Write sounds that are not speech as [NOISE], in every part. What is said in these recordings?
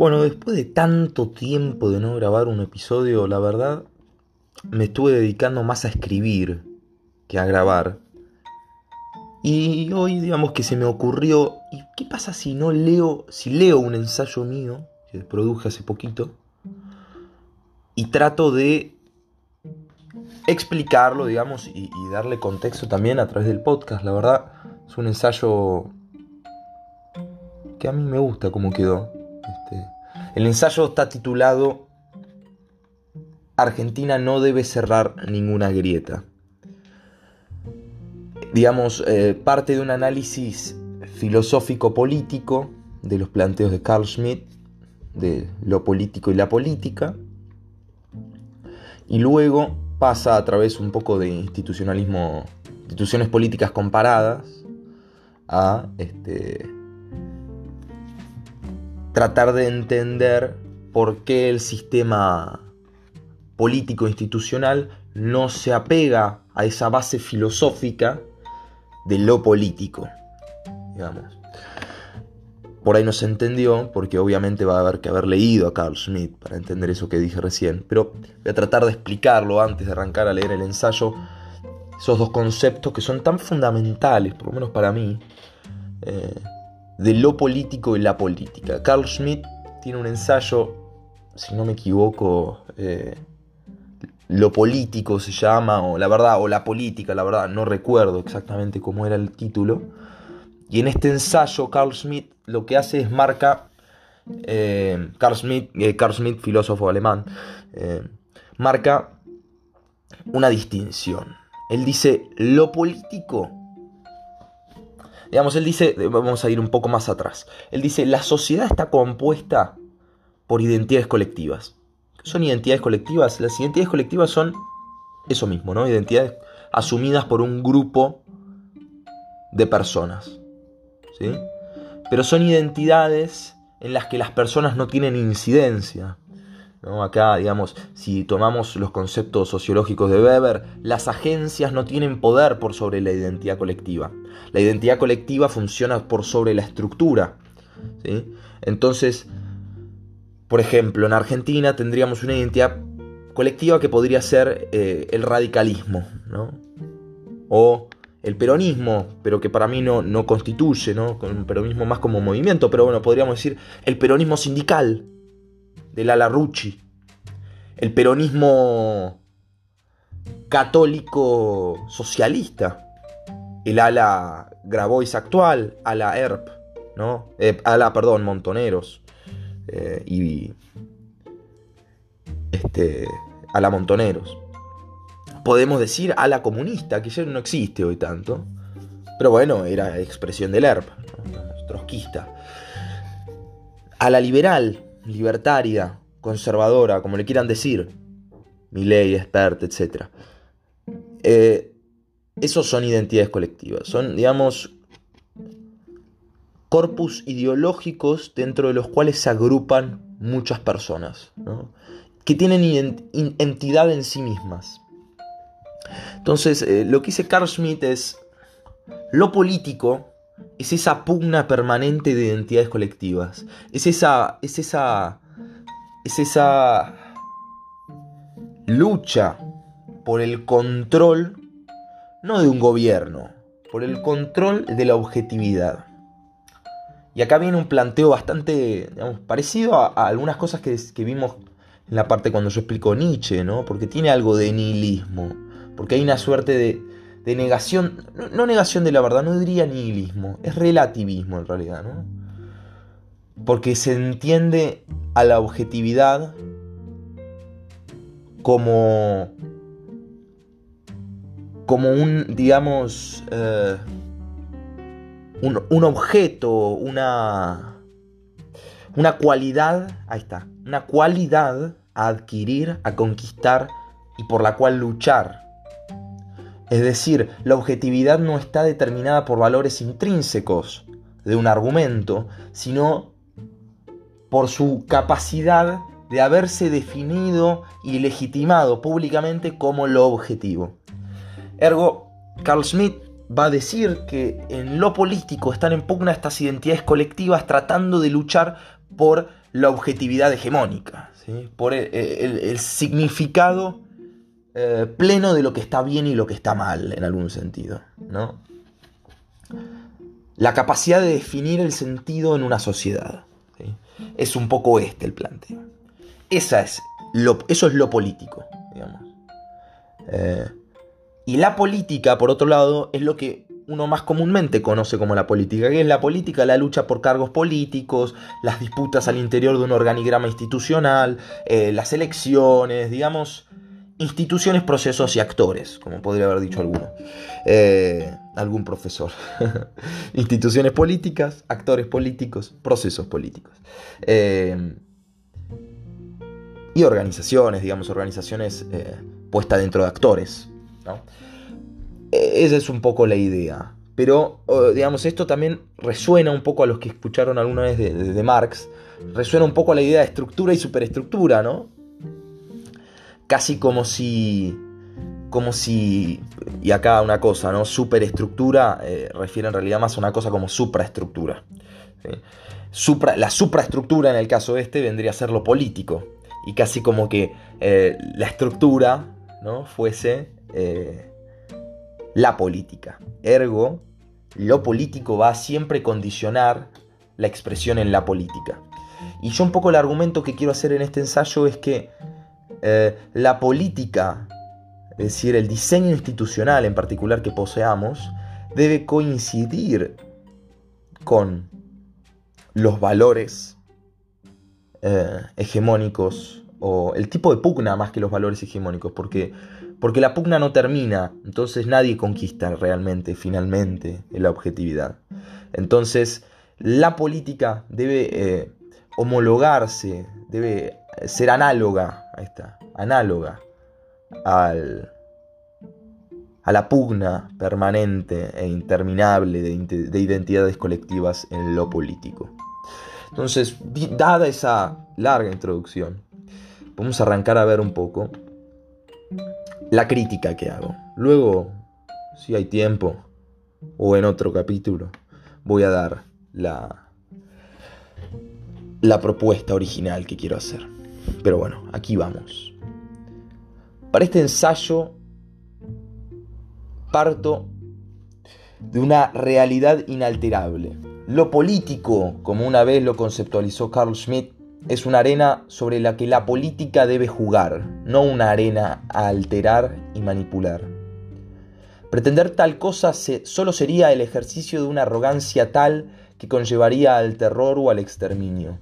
Bueno, después de tanto tiempo de no grabar un episodio, la verdad, me estuve dedicando más a escribir que a grabar. Y hoy, digamos que se me ocurrió, ¿y qué pasa si no leo, si leo un ensayo mío, que produje hace poquito, y trato de explicarlo, digamos, y, y darle contexto también a través del podcast? La verdad, es un ensayo que a mí me gusta cómo quedó. Este, el ensayo está titulado Argentina no debe cerrar ninguna grieta. Digamos, eh, parte de un análisis filosófico-político de los planteos de Carl Schmitt, de lo político y la política, y luego pasa a través un poco de institucionalismo, instituciones políticas comparadas, a este, tratar de entender por qué el sistema político institucional no se apega a esa base filosófica de lo político. Digamos. Por ahí no se entendió, porque obviamente va a haber que haber leído a Carl Schmitt para entender eso que dije recién. Pero voy a tratar de explicarlo antes de arrancar a leer el ensayo. Esos dos conceptos que son tan fundamentales, por lo menos para mí, eh, de lo político y la política. Carl Schmitt tiene un ensayo, si no me equivoco, eh, lo político se llama, o la verdad, o la política, la verdad, no recuerdo exactamente cómo era el título. Y en este ensayo, Carl Schmitt lo que hace es marca, eh, Carl, Schmitt, eh, Carl Schmitt, filósofo alemán, marca una distinción. Él dice, lo político Digamos, él dice, vamos a ir un poco más atrás. Él dice, la sociedad está compuesta por identidades colectivas. ¿Qué son identidades colectivas? Las identidades colectivas son eso mismo, ¿no? Identidades asumidas por un grupo de personas. ¿Sí? Pero son identidades en las que las personas no tienen incidencia. Acá, digamos, si tomamos los conceptos sociológicos de Weber, las agencias no tienen poder por sobre la identidad colectiva. La identidad colectiva funciona por sobre la estructura. Entonces, por ejemplo, en Argentina tendríamos una identidad colectiva que podría ser eh, el radicalismo, o el peronismo, pero que para mí no, constituye, ¿no? un peronismo más como movimiento, pero bueno, podríamos decir el peronismo sindical, del ala Rucci, el peronismo católico socialista, el ala Grabois actual, ala ERP, ¿no? Eh, ala, perdón, Montoneros eh, y este, ala Montoneros. Podemos decir ala comunista, que ya no existe hoy tanto, pero bueno, era expresión del ERP, trotskista. Ala liberal, libertaria, conservadora, como le quieran decir, mi ley, expert, etc. Eh, esos son identidades colectivas, son, digamos, corpus ideológicos dentro de los cuales se agrupan muchas personas, que tienen entidad en sí mismas. Entonces, eh, lo que dice Carl Schmitt es, lo político es esa pugna permanente de identidades colectivas. Es esa. Es esa. Es esa lucha por el control, no de un gobierno, por el control de la objetividad. Y acá viene un planteo bastante parecido a, algunas cosas que, que, vimos en la parte cuando yo explico Nietzsche, ¿no? Porque tiene algo de nihilismo, porque hay una suerte de, de negación, no, negación de la verdad, no diría nihilismo, es relativismo en realidad, ¿no? Porque se entiende a la objetividad como como un, digamos, eh, un, un, objeto, una, una cualidad, ahí está, una cualidad a adquirir, a conquistar y por la cual luchar. Es decir, la objetividad no está determinada por valores intrínsecos de un argumento, sino por su capacidad de haberse definido y legitimado públicamente como lo objetivo. Ergo, Carl Schmitt va a decir que en lo político están en pugna estas identidades colectivas tratando de luchar por la objetividad hegemónica, por el, significado eh, pleno de lo que está bien y lo que está mal, en algún sentido. ¿no? La capacidad de definir el sentido en una sociedad. Es un poco este el planteo. Esa es lo, eso es lo político, digamos. Eh, y la política, por otro lado, es lo que uno más comúnmente conoce como la política, que es la política, la lucha por cargos políticos, las disputas al interior de un organigrama institucional, eh, las elecciones, digamos, instituciones, procesos y actores, como podría haber dicho alguno, eh, algún profesor. [LAUGHS] instituciones políticas, actores políticos, procesos políticos. Eh, y organizaciones, digamos, organizaciones puestas dentro de actores. E-, esa es un poco la idea. Pero, digamos, esto también resuena un poco a los que escucharon alguna vez de, Marx, resuena un poco a la idea de estructura y superestructura, ¿no? Casi como si, como si, y acá una cosa, ¿no? Superestructura eh, refiere en realidad más a una cosa como supraestructura. Supra, la supraestructura en el caso este vendría a ser lo político, y casi como que eh, la estructura, ¿no? Fuese... Eh, la política. Ergo, lo político va a siempre condicionar la expresión en la política. Y yo un poco el argumento que quiero hacer en este ensayo es que eh, la política, es decir, el diseño institucional en particular que poseamos, debe coincidir con los valores eh, hegemónicos o el tipo de pugna más que los valores hegemónicos, porque porque la pugna no termina, entonces nadie conquista realmente, finalmente, la objetividad. Entonces, la política debe eh, homologarse, debe ser análoga, ahí análoga al, a la pugna permanente e interminable de, de identidades colectivas en lo político. Entonces, dada esa larga introducción, vamos a arrancar a ver un poco la crítica que hago. Luego, si hay tiempo, o en otro capítulo, voy a dar la, la propuesta original que quiero hacer. Pero bueno, aquí vamos. Para este ensayo parto de una realidad inalterable. Lo político, como una vez lo conceptualizó Carl Schmitt, es una arena sobre la que la política debe jugar, no una arena a alterar y manipular. Pretender tal cosa solo sería el ejercicio de una arrogancia tal que conllevaría al terror o al exterminio.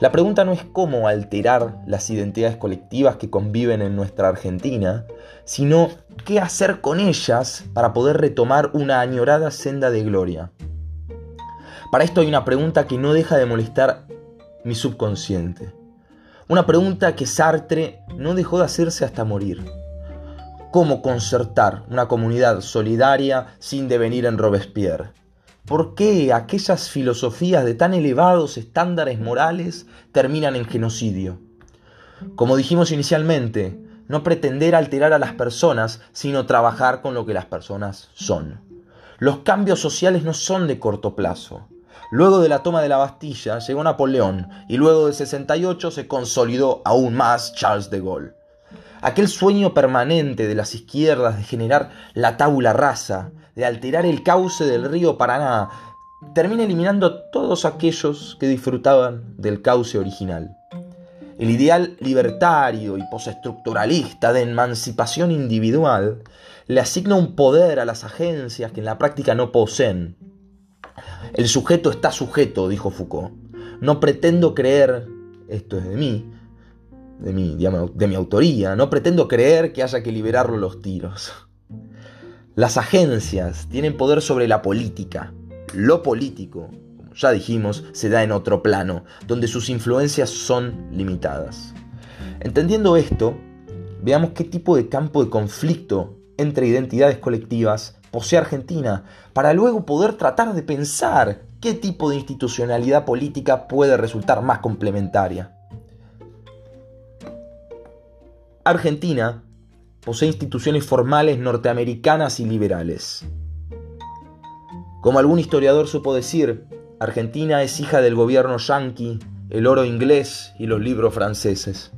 La pregunta no es cómo alterar las identidades colectivas que conviven en nuestra Argentina, sino qué hacer con ellas para poder retomar una añorada senda de gloria. Para esto hay una pregunta que no deja de molestar mi subconsciente. Una pregunta que Sartre no dejó de hacerse hasta morir. ¿Cómo concertar una comunidad solidaria sin devenir en Robespierre? ¿Por qué aquellas filosofías de tan elevados estándares morales terminan en genocidio? Como dijimos inicialmente, no pretender alterar a las personas, sino trabajar con lo que las personas son. Los cambios sociales no son de corto plazo. Luego de la toma de la Bastilla llegó Napoleón y luego de 68 se consolidó aún más Charles de Gaulle. Aquel sueño permanente de las izquierdas de generar la tabula rasa, de alterar el cauce del río Paraná, termina eliminando todos aquellos que disfrutaban del cauce original. El ideal libertario y postestructuralista de emancipación individual le asigna un poder a las agencias que en la práctica no poseen el sujeto está sujeto, dijo Foucault. No pretendo creer, esto es de mí, de mi, de mi autoría, no pretendo creer que haya que liberarlo los tiros. Las agencias tienen poder sobre la política. Lo político, como ya dijimos, se da en otro plano, donde sus influencias son limitadas. Entendiendo esto, veamos qué tipo de campo de conflicto entre identidades colectivas posee Argentina, para luego poder tratar de pensar qué tipo de institucionalidad política puede resultar más complementaria. Argentina posee instituciones formales norteamericanas y liberales. Como algún historiador supo decir, Argentina es hija del gobierno yanqui el oro inglés y los libros franceses.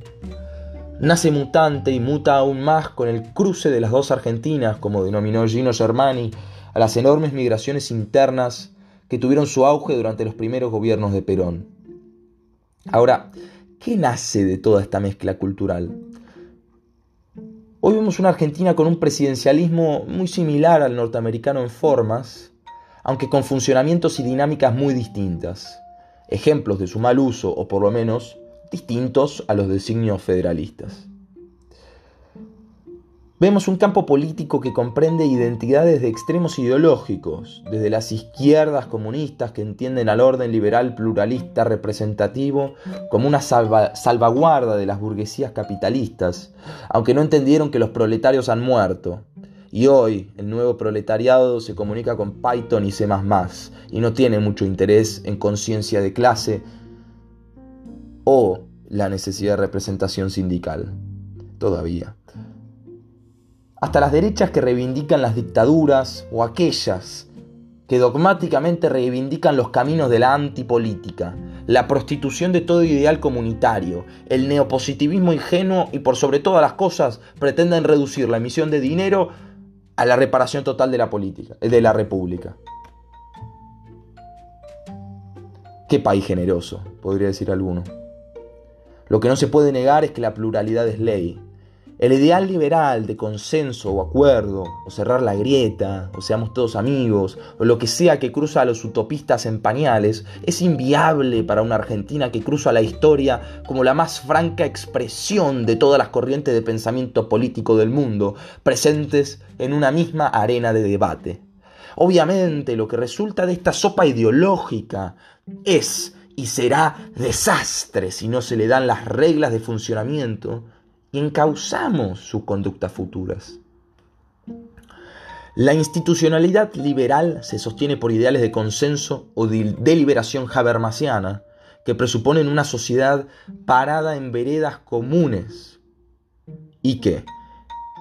Nace mutante y muta aún más con el cruce de las dos Argentinas, como denominó Gino Germani, a las enormes migraciones internas que tuvieron su auge durante los primeros gobiernos de Perón. Ahora, ¿qué nace de toda esta mezcla cultural? Hoy vemos una Argentina con un presidencialismo muy similar al norteamericano en formas, aunque con funcionamientos y dinámicas muy distintas, ejemplos de su mal uso o por lo menos distintos a los designios federalistas. Vemos un campo político que comprende identidades de extremos ideológicos, desde las izquierdas comunistas que entienden al orden liberal pluralista representativo como una salvaguarda de las burguesías capitalistas, aunque no entendieron que los proletarios han muerto. Y hoy el nuevo proletariado se comunica con Python y C ⁇ y no tiene mucho interés en conciencia de clase o la necesidad de representación sindical. Todavía hasta las derechas que reivindican las dictaduras o aquellas que dogmáticamente reivindican los caminos de la antipolítica, la prostitución de todo ideal comunitario, el neopositivismo ingenuo y por sobre todas las cosas pretenden reducir la emisión de dinero a la reparación total de la política, de la república. Qué país generoso, podría decir alguno. Lo que no se puede negar es que la pluralidad es ley, el ideal liberal de consenso o acuerdo, o cerrar la grieta, o seamos todos amigos, o lo que sea que cruza a los utopistas en pañales, es inviable para una Argentina que cruza la historia como la más franca expresión de todas las corrientes de pensamiento político del mundo, presentes en una misma arena de debate. Obviamente lo que resulta de esta sopa ideológica es y será desastre si no se le dan las reglas de funcionamiento encauzamos sus conductas futuras. La institucionalidad liberal se sostiene por ideales de consenso o de deliberación habermasiana que presuponen una sociedad parada en veredas comunes y que,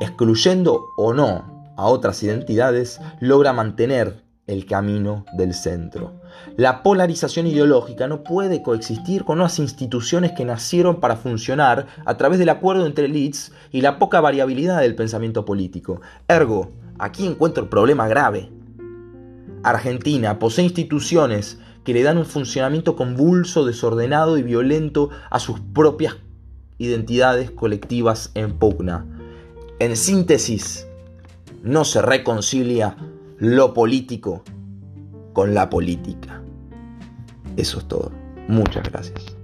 excluyendo o no a otras identidades, logra mantener el camino del centro. La polarización ideológica no puede coexistir con unas instituciones que nacieron para funcionar a través del acuerdo entre elites y la poca variabilidad del pensamiento político. Ergo, aquí encuentro el problema grave. Argentina posee instituciones que le dan un funcionamiento convulso, desordenado y violento a sus propias identidades colectivas en pugna. En síntesis, no se reconcilia lo político con la política. Eso es todo. Muchas gracias.